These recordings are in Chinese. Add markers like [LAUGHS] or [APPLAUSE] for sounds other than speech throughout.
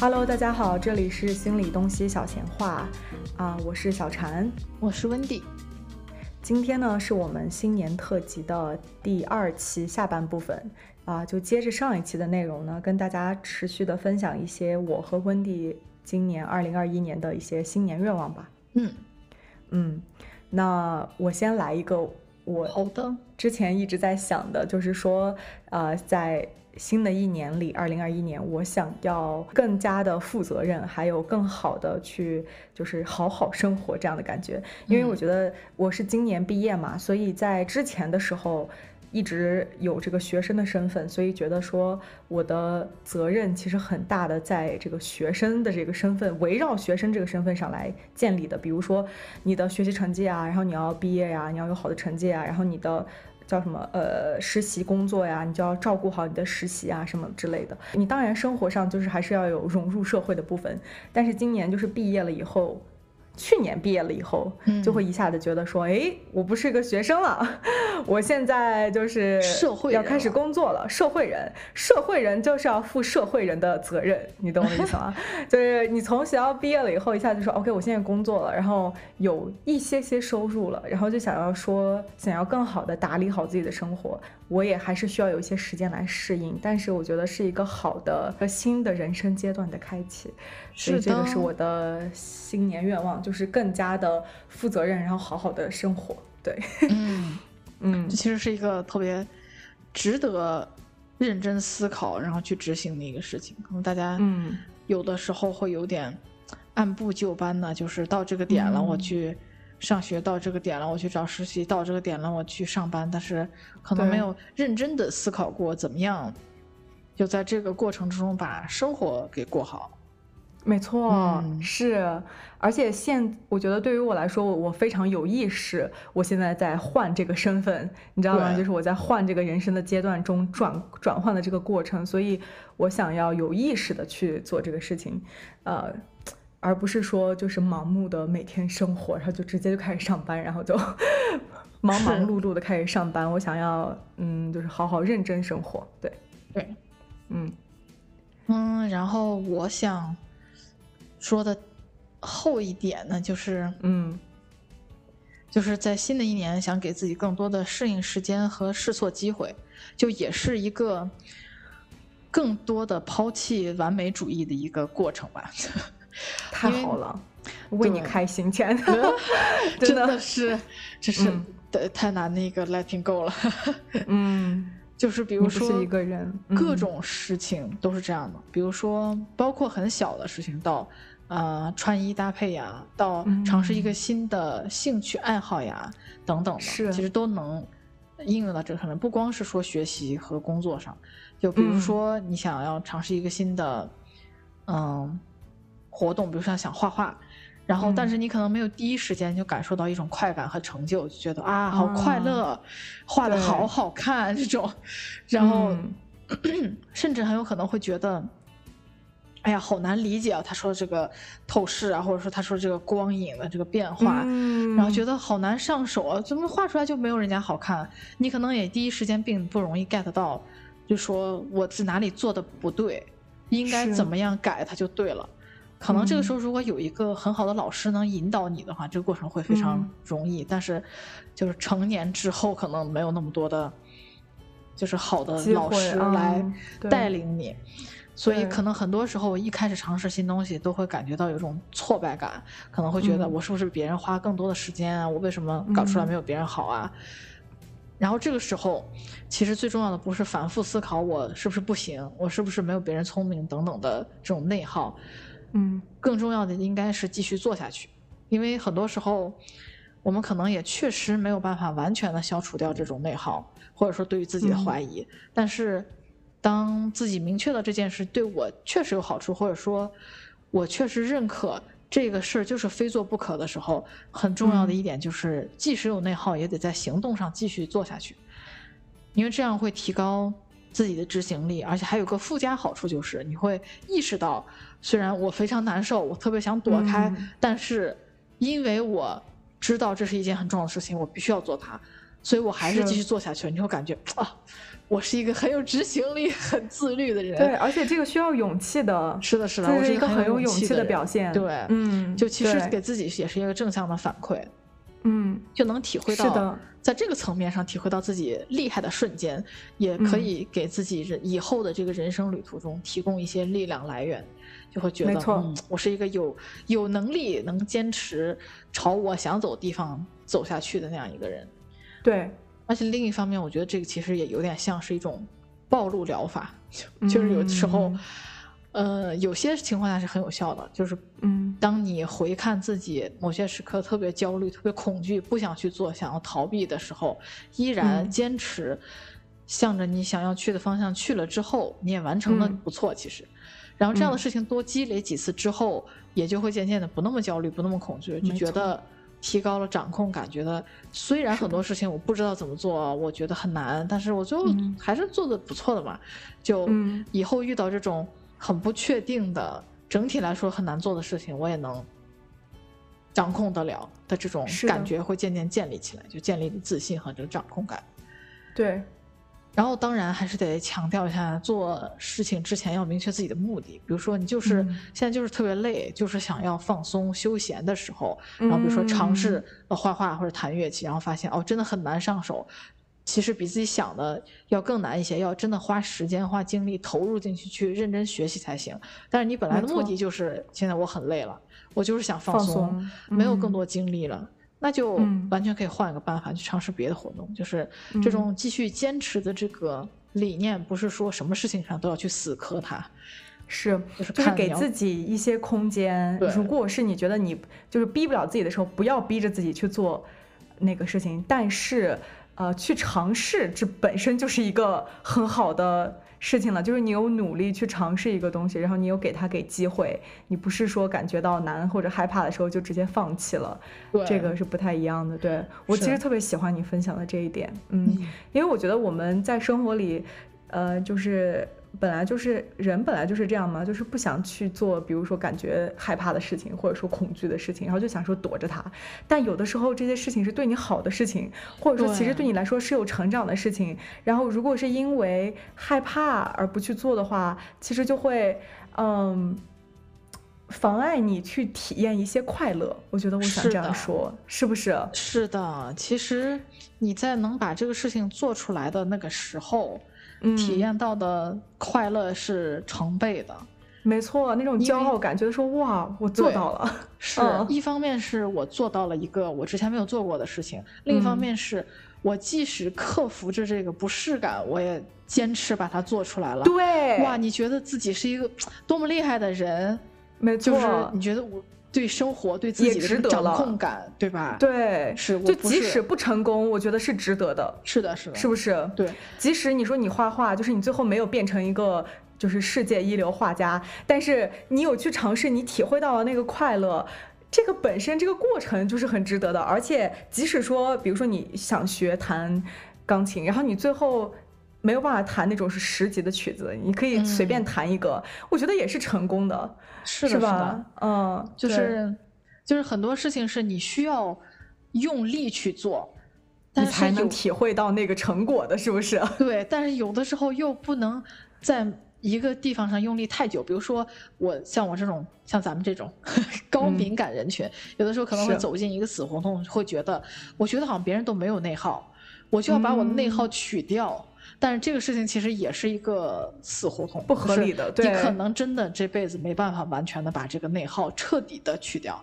Hello，大家好，这里是心理东西小闲话，啊，我是小婵，我是温迪。今天呢是我们新年特辑的第二期下半部分，啊，就接着上一期的内容呢，跟大家持续的分享一些我和温迪今年二零二一年的一些新年愿望吧。嗯嗯，那我先来一个，我好的，之前一直在想的，就是说，呃，在。新的一年里，二零二一年，我想要更加的负责任，还有更好的去，就是好好生活这样的感觉。因为我觉得我是今年毕业嘛，所以在之前的时候一直有这个学生的身份，所以觉得说我的责任其实很大的，在这个学生的这个身份，围绕学生这个身份上来建立的。比如说你的学习成绩啊，然后你要毕业呀，你要有好的成绩啊，然后你的。叫什么？呃，实习工作呀，你就要照顾好你的实习啊，什么之类的。你当然生活上就是还是要有融入社会的部分，但是今年就是毕业了以后。去年毕业了以后，就会一下子觉得说，哎，我不是个学生了，[LAUGHS] 我现在就是社会要开始工作了，社会人，社会人就是要负社会人的责任，你懂我意思吗？[LAUGHS] 就是你从学校毕业了以后，一下就说，OK，我现在工作了，然后有一些些收入了，然后就想要说，想要更好的打理好自己的生活。我也还是需要有一些时间来适应，但是我觉得是一个好的和新的人生阶段的开启，所以这个是我的新年愿望，就是更加的负责任，然后好好的生活。对，嗯 [LAUGHS] 嗯，这其实是一个特别值得认真思考，然后去执行的一个事情。可能大家嗯有的时候会有点按部就班的，就是到这个点了，我去。上学到这个点了，我去找实习；到这个点了，我去上班。但是可能没有认真的思考过怎么样，就在这个过程之中把生活给过好。没错，是。而且现我觉得对于我来说，我我非常有意识，我现在在换这个身份，你知道吗？就是我在换这个人生的阶段中转转换的这个过程，所以我想要有意识的去做这个事情，呃。而不是说就是盲目的每天生活，然后就直接就开始上班，然后就 [LAUGHS] 忙忙碌碌的开始上班。我想要，嗯，就是好好认真生活。对，对，嗯嗯。然后我想说的后一点呢，就是嗯，就是在新的一年想给自己更多的适应时间和试错机会，就也是一个更多的抛弃完美主义的一个过程吧。太好了，为你开心，亲爱的，[LAUGHS] 真的是，这是太难那个 letting go 了。嗯，[LAUGHS] 就是比如说一个人，各种事情都是这样的。比如说，包括很小的事情，到呃穿衣搭配呀，到尝试一个新的兴趣爱好呀，等等的，是其实都能应用到这个上面。不光是说学习和工作上，就比如说你想要尝试一个新的，嗯。活动，比如说想画画，然后但是你可能没有第一时间就感受到一种快感和成就，就觉得啊好快乐，画的好好看这种，[LAUGHS] 然后 [CLEARS THROAT] 甚至很有可能会觉得，哎呀好难理解啊，他说这个透视啊，或者说他说这个光影的这个变化，然后觉得好难上手啊，怎么画出来就没有人家好看？你可能也第一时间并不容易 get 到，就说我是哪里做的不对，应该怎么样改它就对了。可能这个时候，如果有一个很好的老师能引导你的话，这个过程会非常容易。但是，就是成年之后，可能没有那么多的，就是好的老师来带领你，所以可能很多时候一开始尝试新东西，都会感觉到有一种挫败感，可能会觉得我是不是比别人花更多的时间啊？我为什么搞出来没有别人好啊？然后这个时候，其实最重要的不是反复思考我是不是不行，我是不是没有别人聪明等等的这种内耗。嗯，更重要的应该是继续做下去，因为很多时候，我们可能也确实没有办法完全的消除掉这种内耗，或者说对于自己的怀疑。但是，当自己明确了这件事对我确实有好处，或者说，我确实认可这个事儿就是非做不可的时候，很重要的一点就是，即使有内耗，也得在行动上继续做下去，因为这样会提高自己的执行力，而且还有个附加好处就是，你会意识到，虽然我非常难受，我特别想躲开，但是因为我知道这是一件很重要的事情，我必须要做它，所以我还是继续做下去。你会感觉啊。我是一个很有执行力、[LAUGHS] 很自律的人。对，而且这个需要勇气的。是的，是的，我是一个很有勇气的表现。对，嗯，就其实给自己也是一个正向的反馈。嗯，就能体会到，在这个层面上体会到自己厉害的瞬间，也可以给自己人以后的这个人生旅途中提供一些力量来源，就会觉得，嗯，我是一个有有能力能坚持朝我想走的地方走下去的那样一个人。对，而且另一方面，我觉得这个其实也有点像是一种。暴露疗法，[LAUGHS] 就是有时候，呃，有些情况下是很有效的，就是，嗯，当你回看自己某些时刻特别焦虑、特别恐惧、不想去做、想要逃避的时候，依然坚持向着你想要去的方向去了之后，你也完成了不错，其实，然后这样的事情多积累几次之后，也就会渐渐的不那么焦虑、不那么恐惧，就觉得。提高了掌控感，觉得虽然很多事情我不知道怎么做，我觉得很难，但是我最后还是做的不错的嘛。就以后遇到这种很不确定的、整体来说很难做的事情，我也能掌控得了的这种感觉会渐渐建立起来，就建立自信和这个掌控感。对。然后当然还是得强调一下，做事情之前要明确自己的目的。比如说，你就是现在就是特别累，就是想要放松休闲的时候，然后比如说尝试画画或者弹乐器，然后发现哦，真的很难上手，其实比自己想的要更难一些，要真的花时间花精力投入进去去认真学习才行。但是你本来的目的就是现在我很累了，我就是想放松，没有更多精力了。那就完全可以换一个办法去尝试别的活动，就是这种继续坚持的这个理念，不是说什么事情上都要去死磕它，是就是就是给自己一些空间。如果是你觉得你就是逼不了自己的时候，不要逼着自己去做那个事情，但是呃，去尝试这本身就是一个很好的。事情了，就是你有努力去尝试一个东西，然后你有给他给机会，你不是说感觉到难或者害怕的时候就直接放弃了，这个是不太一样的。对我其实特别喜欢你分享的这一点，嗯，因为我觉得我们在生活里，呃，就是。本来就是人，本来就是这样嘛，就是不想去做，比如说感觉害怕的事情，或者说恐惧的事情，然后就想说躲着它。但有的时候这些事情是对你好的事情，或者说其实对你来说是有成长的事情。然后如果是因为害怕而不去做的话，其实就会嗯妨碍你去体验一些快乐。我觉得我想这样说，是不是？是的，其实你在能把这个事情做出来的那个时候。体验到的快乐是成倍的，没错，那种骄傲感，觉得说哇，我做到了。[LAUGHS] 是一方面是我做到了一个我之前没有做过的事情，另一方面是我即使克服着这个不适感，我也坚持把它做出来了。对，哇，你觉得自己是一个多么厉害的人？没错，就是你觉得我。对生活对自己的掌控感，对吧？对，是就即使不成功，我觉得是值得的。是的，是的，是不是？对，即使你说你画画，就是你最后没有变成一个就是世界一流画家，但是你有去尝试，你体会到了那个快乐，这个本身这个过程就是很值得的。而且即使说，比如说你想学弹钢琴，然后你最后。没有办法弹那种是十级的曲子，你可以随便弹一个，我觉得也是成功的，是是吧？嗯，就是就是很多事情是你需要用力去做，你才能体会到那个成果的，是不是？[LAUGHS] [LAUGHS] 对，但是有的时候又不能在一个地方上用力太久，比如说我像我这种像咱们这种 [LAUGHS] 高敏感人群，有的时候可能会走进一个死胡同，会觉得我觉得好像别人都没有内耗，我就要把我的内耗取掉。但是这个事情其实也是一个死胡同，不合理的。你可能真的这辈子没办法完全的把这个内耗彻底的去掉，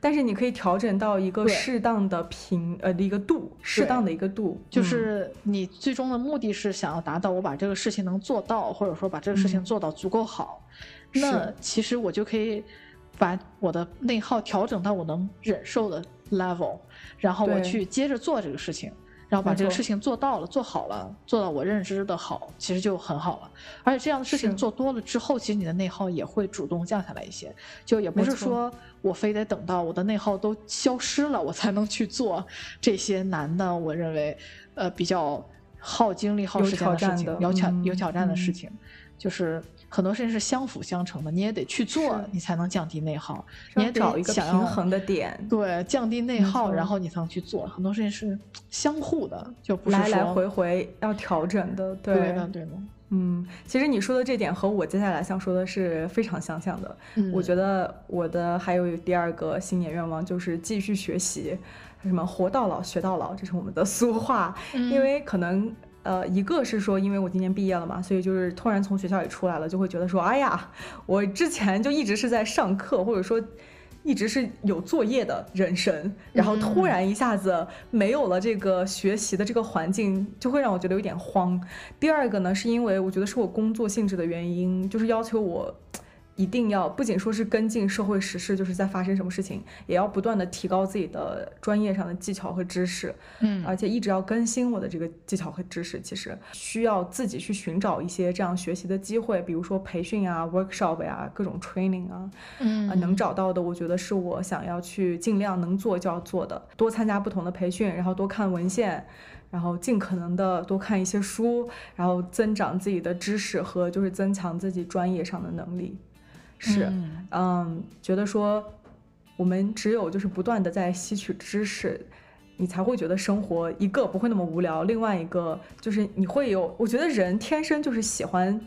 但是你可以调整到一个适当的平呃的一个度，适当的一个度。就是你最终的目的是想要达到我把这个事情能做到，或者说把这个事情做到足够好，那其实我就可以把我的内耗调整到我能忍受的 level，然后我去接着做这个事情。然后把这个事情做到了，做好了，做到我认知的好，其实就很好了。而且这样的事情做多了之后，其实你的内耗也会主动降下来一些，就也不是说我非得等到我的内耗都消失了，我才能去做这些难的，我认为呃比较耗精力、耗时间的事情有挑嗯有挑战的事嗯。情。就是很多事情是相辅相成的，你也得去做，你才能降低内耗。你也找一个平衡的点，对，降低内耗，错然后你才能去做。很多事情是相互的，就不是来来回回要调整的，对的，对的。嗯，其实你说的这点和我接下来想说的是非常相像的。嗯我觉得我的还有第二个新年愿望就是继续学习，什么活到老学到老，这是我们的 [LAUGHS] 俗话。嗯因为可能呃，一个是说，因为我今年毕业了嘛，所以就是突然从学校里出来了，就会觉得说，哎呀，我之前就一直是在上课，或者说。一直是有作业的人生，然后突嗯然一下子没有了这个学习的这个环境，就会让我觉得有点慌。第二个呢，是因为我觉得是我工作性质的原因，就是要求我一定要不仅说是跟进社会时事，就是在发生什么事情，也要不断的提高自己的专业上的技巧和知识，嗯而且一直要更新我的这个技巧和知识。其实需要自己去寻找一些这样学习的机会，比如说培训啊、workshop 呀、各种 training 啊，嗯啊，能找到的，我觉得是我想要去尽量能做就要做的，多参加不同的培训，然后多看文献，然后尽可能的多看一些书，然后增长自己的知识和就是增强自己专业上的能力。是，嗯嗯，觉得说我们只有就是不断的在吸取知识。你才会觉得生活一个不会那么无聊，另外一个就是你会有，我觉得人天生就是喜欢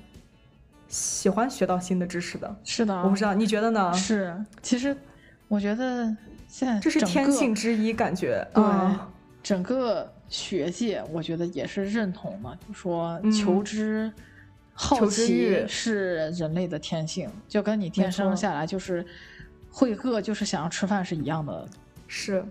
喜欢学到新的知识的。是的，我不知道你觉得呢？是，其实我觉得现在这是天性之一，感觉对啊整个学界，我觉得也是认同的，就说嗯求知、好奇是人类的天性，就跟你天生下来就是会饿，就是想要吃饭是一样的是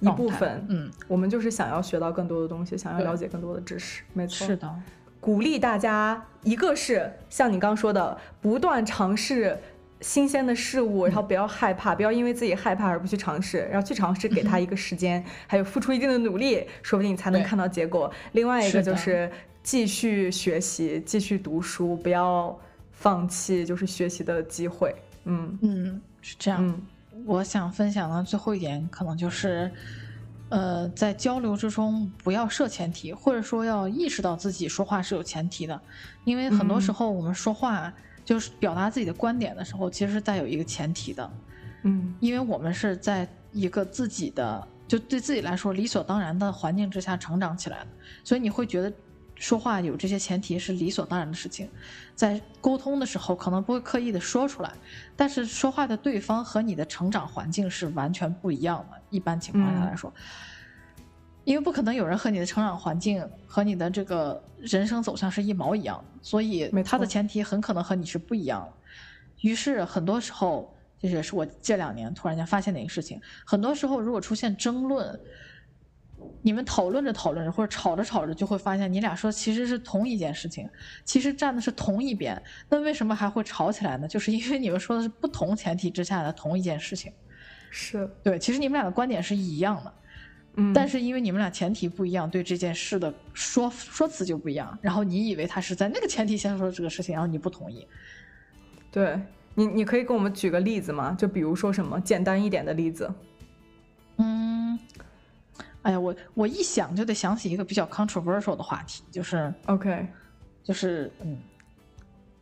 一部分。嗯，我们就是想要学到更多的东西，想要了解更多的知识，没错。是，的，鼓励大家，一个是像你刚说的，不断尝试。新鲜的事物，然后不要害怕，不要因为自己害怕而不去尝试，然后去尝试，给他一个时间，还有付出一定的努力，说不定你才能看到结果。另外一个就是继续学习，继续读书，不要放弃就是学习的机会。嗯。嗯，是这样。嗯。我想分享的最后一点，可能就是，呃，在交流之中不要设前提，或者说要意识到自己说话是有前提的，因为很多时嗯候我们说话就是表达自己的观点的时候，其实是带有一个前提的，嗯。因为我们是在一个自己的就对自己来说理所当然的环境之下成长起来的，所以你会觉得说话有这些前提是理所当然的事情，在沟通的时候可能不会刻意的说出来，但是说话的对方和你的成长环境是完全不一样的，一般情况下来说。因为不可能有人和你的成长环境和你的这个人生走向是一毛一样的，所以没它的前提很可能和你是不一样的。于是很多时候，这也是我这两年突然间发现的一个事情。很多时候，如果出现争论，你们讨论着讨论着，或者吵着吵着，就会发现你俩说其实是同一件事情，其实站的是同一边。那为什么还会吵起来呢？就是因为你们说的是不同前提之下的同一件事情。是，对，其实你们俩的观点是一样的，嗯，但是因为你们俩前提不一样，对这件事的说说辞就不一样。然后你以为他是在那个前提先说这个事情，然后你不同意。对你，你可以给我们举个例子吗？就比如说什么简单一点的例子？嗯，哎呀，我我一想就得想起一个比较 controversial 的话题，就是 OK，就是嗯，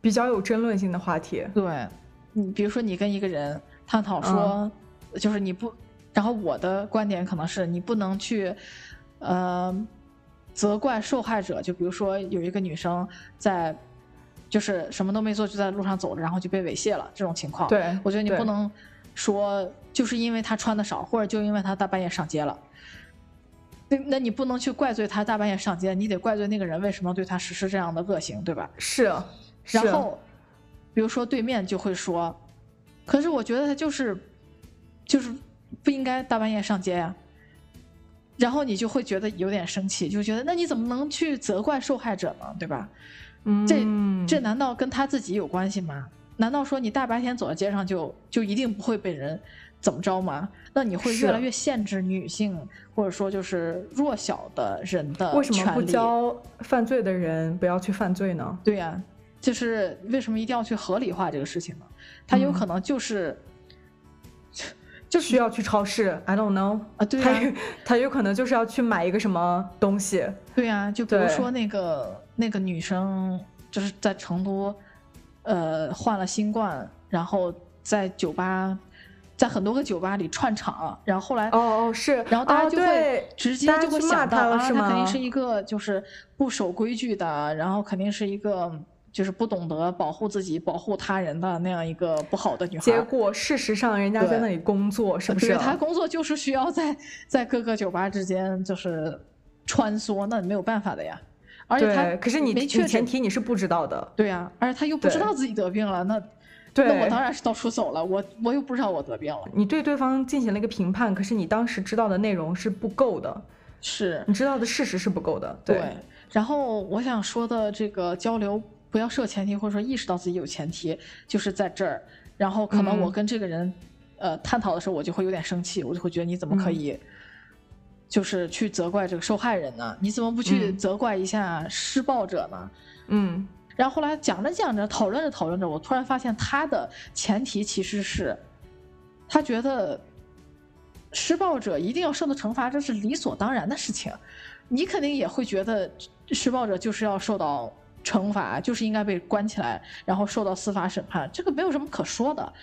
比较有争论性的话题。对，你比如说你跟一个人探讨说，就是你不，然后我的观点可能是你不能去，呃，责怪受害者，就比如说有一个女生在。就是什么都没做，就在路上走着，然后就被猥亵了。这种情况，对我觉得你不能说就是因为她穿的少，或者就因为她大半夜上街了。那那你不能去怪罪她大半夜上街，你得怪罪那个人为什么对她实施这样的恶行，对吧？是，是然后，比如说对面就会说，可是我觉得他就是，就是不应该大半夜上街呀、然后你就会觉得有点生气，就觉得那你怎么能去责怪受害者呢？对吧？这嗯这这难道跟他自己有关系吗？难道说你大白天走在街上就就一定不会被人怎么着吗？那你会越来越限制女性或者说就是弱小的人的为什么不教犯罪的人不要去犯罪呢？对呀、就是为什么一定要去合理化这个事情呢？他有嗯可能就是、就需要去超市，I don't know 啊，对他呀、他有可能就是要去买一个什么东西，对呀、就比如说那个那个女生，就是在成都，呃，患了新冠，然后在酒吧，在很多个酒吧里串场，然后后来哦哦是，然后大家哦就会直接就会想到啊，他了是吗他肯定是一个就是不守规矩的，然后肯定是一个就是不懂得保护自己、保护他人的那样一个不好的女孩。结果事实上人家在那里工作，是不是？对他工作就是需要在在各个酒吧之间就是穿梭，那没有办法的呀。而且他，可是你你没确，前提你是不知道的，对呀、而且他又不知道自己得病了，那对，那我当然是到处走了，我我又不知道我得病了。你对对方进行了一个评判，可是你当时知道的内容是不够的，是，你知道的事实是不够的，对，然后我想说的这个交流，不要设前提，或者说意识到自己有前提，就是在这儿。然后可能嗯我跟这个人，呃，探讨的时候，我就会有点生气，我就会觉得你怎么可嗯以，就是去责怪这个受害人呢？你怎么不去嗯责怪一下施暴者呢？嗯然后后来讲着讲着，讨论着讨论着，我突然发现他的前提其实是，他觉得施暴者一定要受到惩罚，这是理所当然的事情。你肯定也会觉得施暴者就是要受到惩罚，就是应该被关起来，然后受到司法审判，这个没有什么可说的。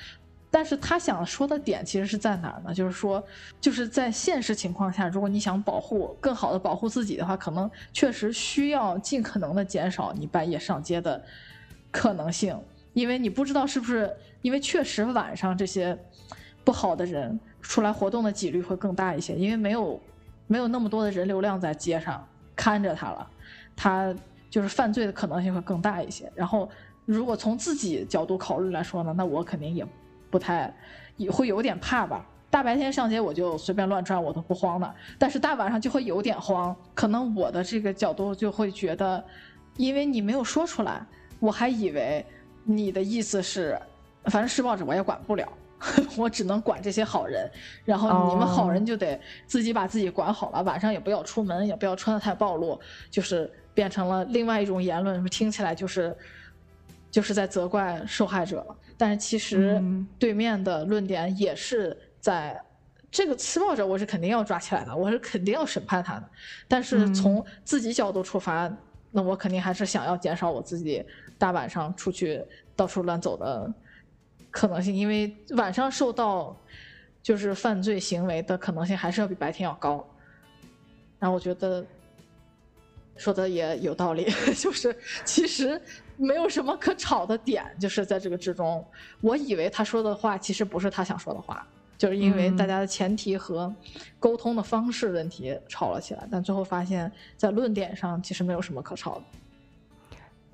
但是他想说的点其实是在哪儿呢？就是说，就是在现实情况下，如果你想保护更好的保护自己的话，可能确实需要尽可能的减少你半夜上街的可能性，因为你不知道是不是因为确实晚上这些不好的人出来活动的几率会更大一些，因为没有没有那么多的人流量在街上看着他了，他就是犯罪的可能性会更大一些。然后，如果从自己角度考虑来说呢，那我肯定也不太也会有点怕吧。大白天上街我就随便乱转，我都不慌的。但是大晚上就会有点慌，可能我的这个角度就会觉得，因为你没有说出来，我还以为你的意思是，反正施暴者我也管不了，[LAUGHS] 我只能管这些好人。然后你们好人就得自己把自己管好了，晚上也不要出门，也不要穿的太暴露，就是变成了另外一种言论，听起来就是就是在责怪受害者。但是其实嗯对面的论点也是在。这个施暴者我是肯定要抓起来的，我是肯定要审判他的。但是嗯从自己角度出发，那我肯定还是想要减少我自己大晚上出去到处乱走的可能性，因为晚上受到就是犯罪行为的可能性还是要比白天要高。然后我觉得说的也有道理，[LAUGHS] 就是其实没有什么可吵的点，就是在这个之中，我以为他说的话其实不是他想说的话。就是因为嗯大家的前提和沟通的方式问题吵了起来，但最后发现，在论点上其实没有什么可吵的。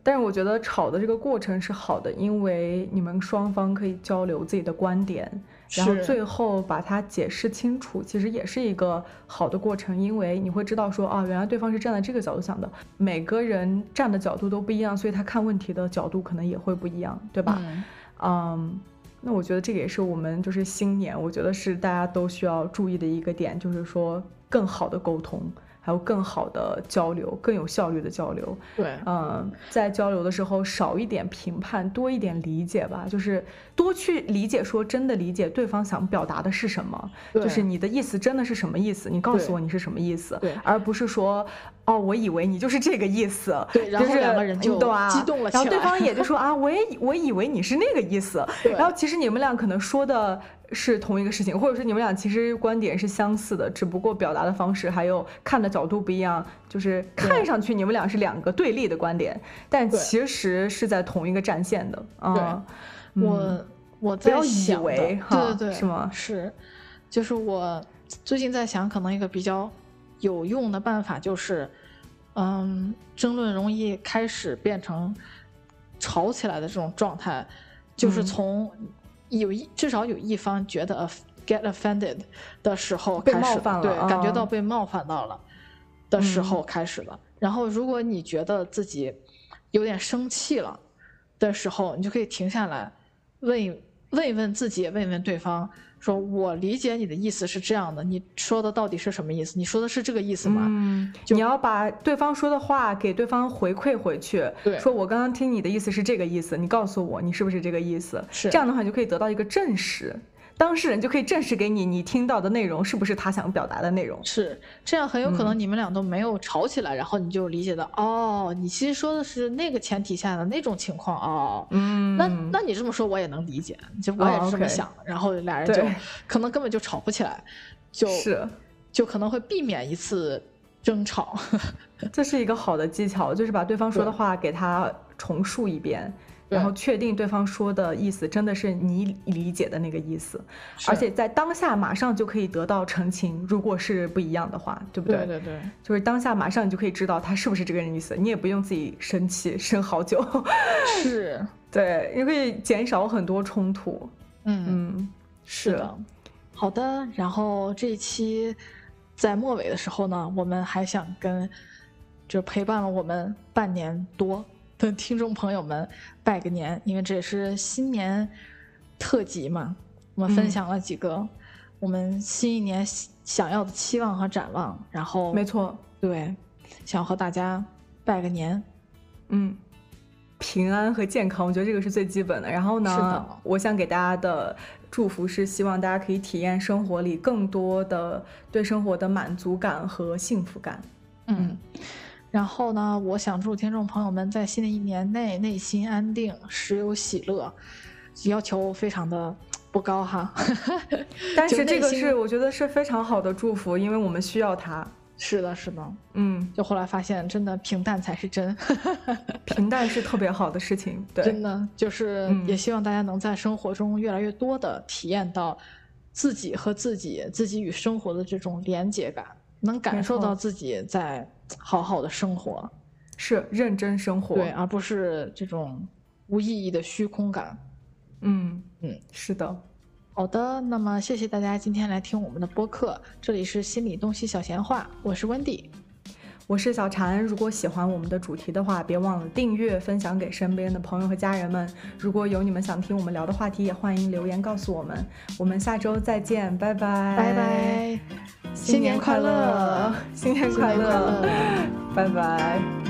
但是我觉得吵的这个过程是好的，因为你们双方可以交流自己的观点，然后最后把它解释清楚，其实也是一个好的过程，因为你会知道说啊，原来对方是站在这个角度想的，每个人站的角度都不一样，所以他看问题的角度可能也会不一样，对吧？嗯嗯，那我觉得这个也是我们就是新年，我觉得是大家都需要注意的一个点，就是说更好的沟通，还有更好的交流，更有效率的交流。对，嗯，在交流的时候少一点评判，多一点理解吧，就是多去理解，说真的理解对方想表达的是什么，就是你的意思真的是什么意思，你告诉我你是什么意思对，而不是说 [LAUGHS] 哦，我以为你就是这个意思，[LAUGHS] 对然后两个人就激动了然后对方也就 [LAUGHS] 说啊，我也以我以为你是那个意思，然后其实你们俩可能说的是同一个事情，或者说你们俩其实观点是相似的，只不过表达的方式还有看的角度不一样，就是看上去你们俩是两个对立的观点，但其实是在同一个战线的啊。嗯我。我在不要以想对对对，是吗？是，就是我最近在想，可能一个比较有用的办法就是，嗯，争论容易开始变成吵起来的这种状态，就是嗯。从有一至少有一方觉得 get offended 的时候被开始，对，感觉啊。到被冒犯到了的时嗯。候开始了。然后，如果你觉得自己有点生气了的时候，你就可以停下来，问一问一问自己，也问一问对方，说我理解你的意思是这样的，你说的到底是什么意思？你说的是这个意思吗？嗯，你要把对方说的话给对方回馈回去，对说我刚刚听你的意思是这个意思，你告诉我你是不是这个意思？是这样的话，你就可以得到一个证实，当事人就可以证实给你你听到的内容是不是他想表达的内容。是这样，很有可嗯能你们俩都没有吵起来，然后你就理解到，哦，你其实说的是那个前提下的那种情况哦。嗯，那那你这么说我也能理解，就我也是这么想，然后俩人就可能根本就吵不起来，就是就可能会避免一次争吵。[LAUGHS] 这是一个好的技巧，就是把对方说的话给他重述一遍。对然后确定对方说的意思真的是你理解的那个意思，而且在当下马上就可以得到澄清。如果是不一样的话，对不对？对对，就是当下马上你就可以知道他是不是这个人意思，你也不用自己生气生好久，是，对，你可以减少很多冲突。嗯，嗯，是的。好的，然后这一期在末尾的时候呢，我们还想跟就陪伴了我们半年多的听众朋友们拜个年，因为这也是新年特辑嘛，我们分嗯享了几个我们新一年想要的期望和展望，然后没错，对，想和大家拜个年。嗯，平安和健康，我觉得这个是最基本的。然后是呢的，我想给大家的祝福是，希望大家可以体验生活里更多的对生活的满足感和幸福感。嗯，然后呢，我想祝听众朋友们在新的一年内内心安定，时有喜乐，要求非常的不高哈。[LAUGHS] 但是这个是我觉得是非常好的祝福，因为我们需要它。是的，是的，嗯，就后来发现，真的平淡才是真，平淡是特别好的事情。对，[LAUGHS] 真的就是嗯也希望大家能在生活中越来越多的体验到自己和自己、自己与生活的这种连结感，能感受到自己在好好的生活，是认真生活。对，而不是这种无意义的虚空感。嗯嗯，是的。好的，那么谢谢大家今天来听我们的播客，这里是心理东西小闲话，我是温迪，我是小婵，如果喜欢我们的主题的话，别忘了订阅、分享给身边的朋友和家人们。如果有你们想听我们聊的话题，也欢迎留言告诉我们。我们下周再见，拜拜，拜拜，新年快乐，新年快乐，拜拜。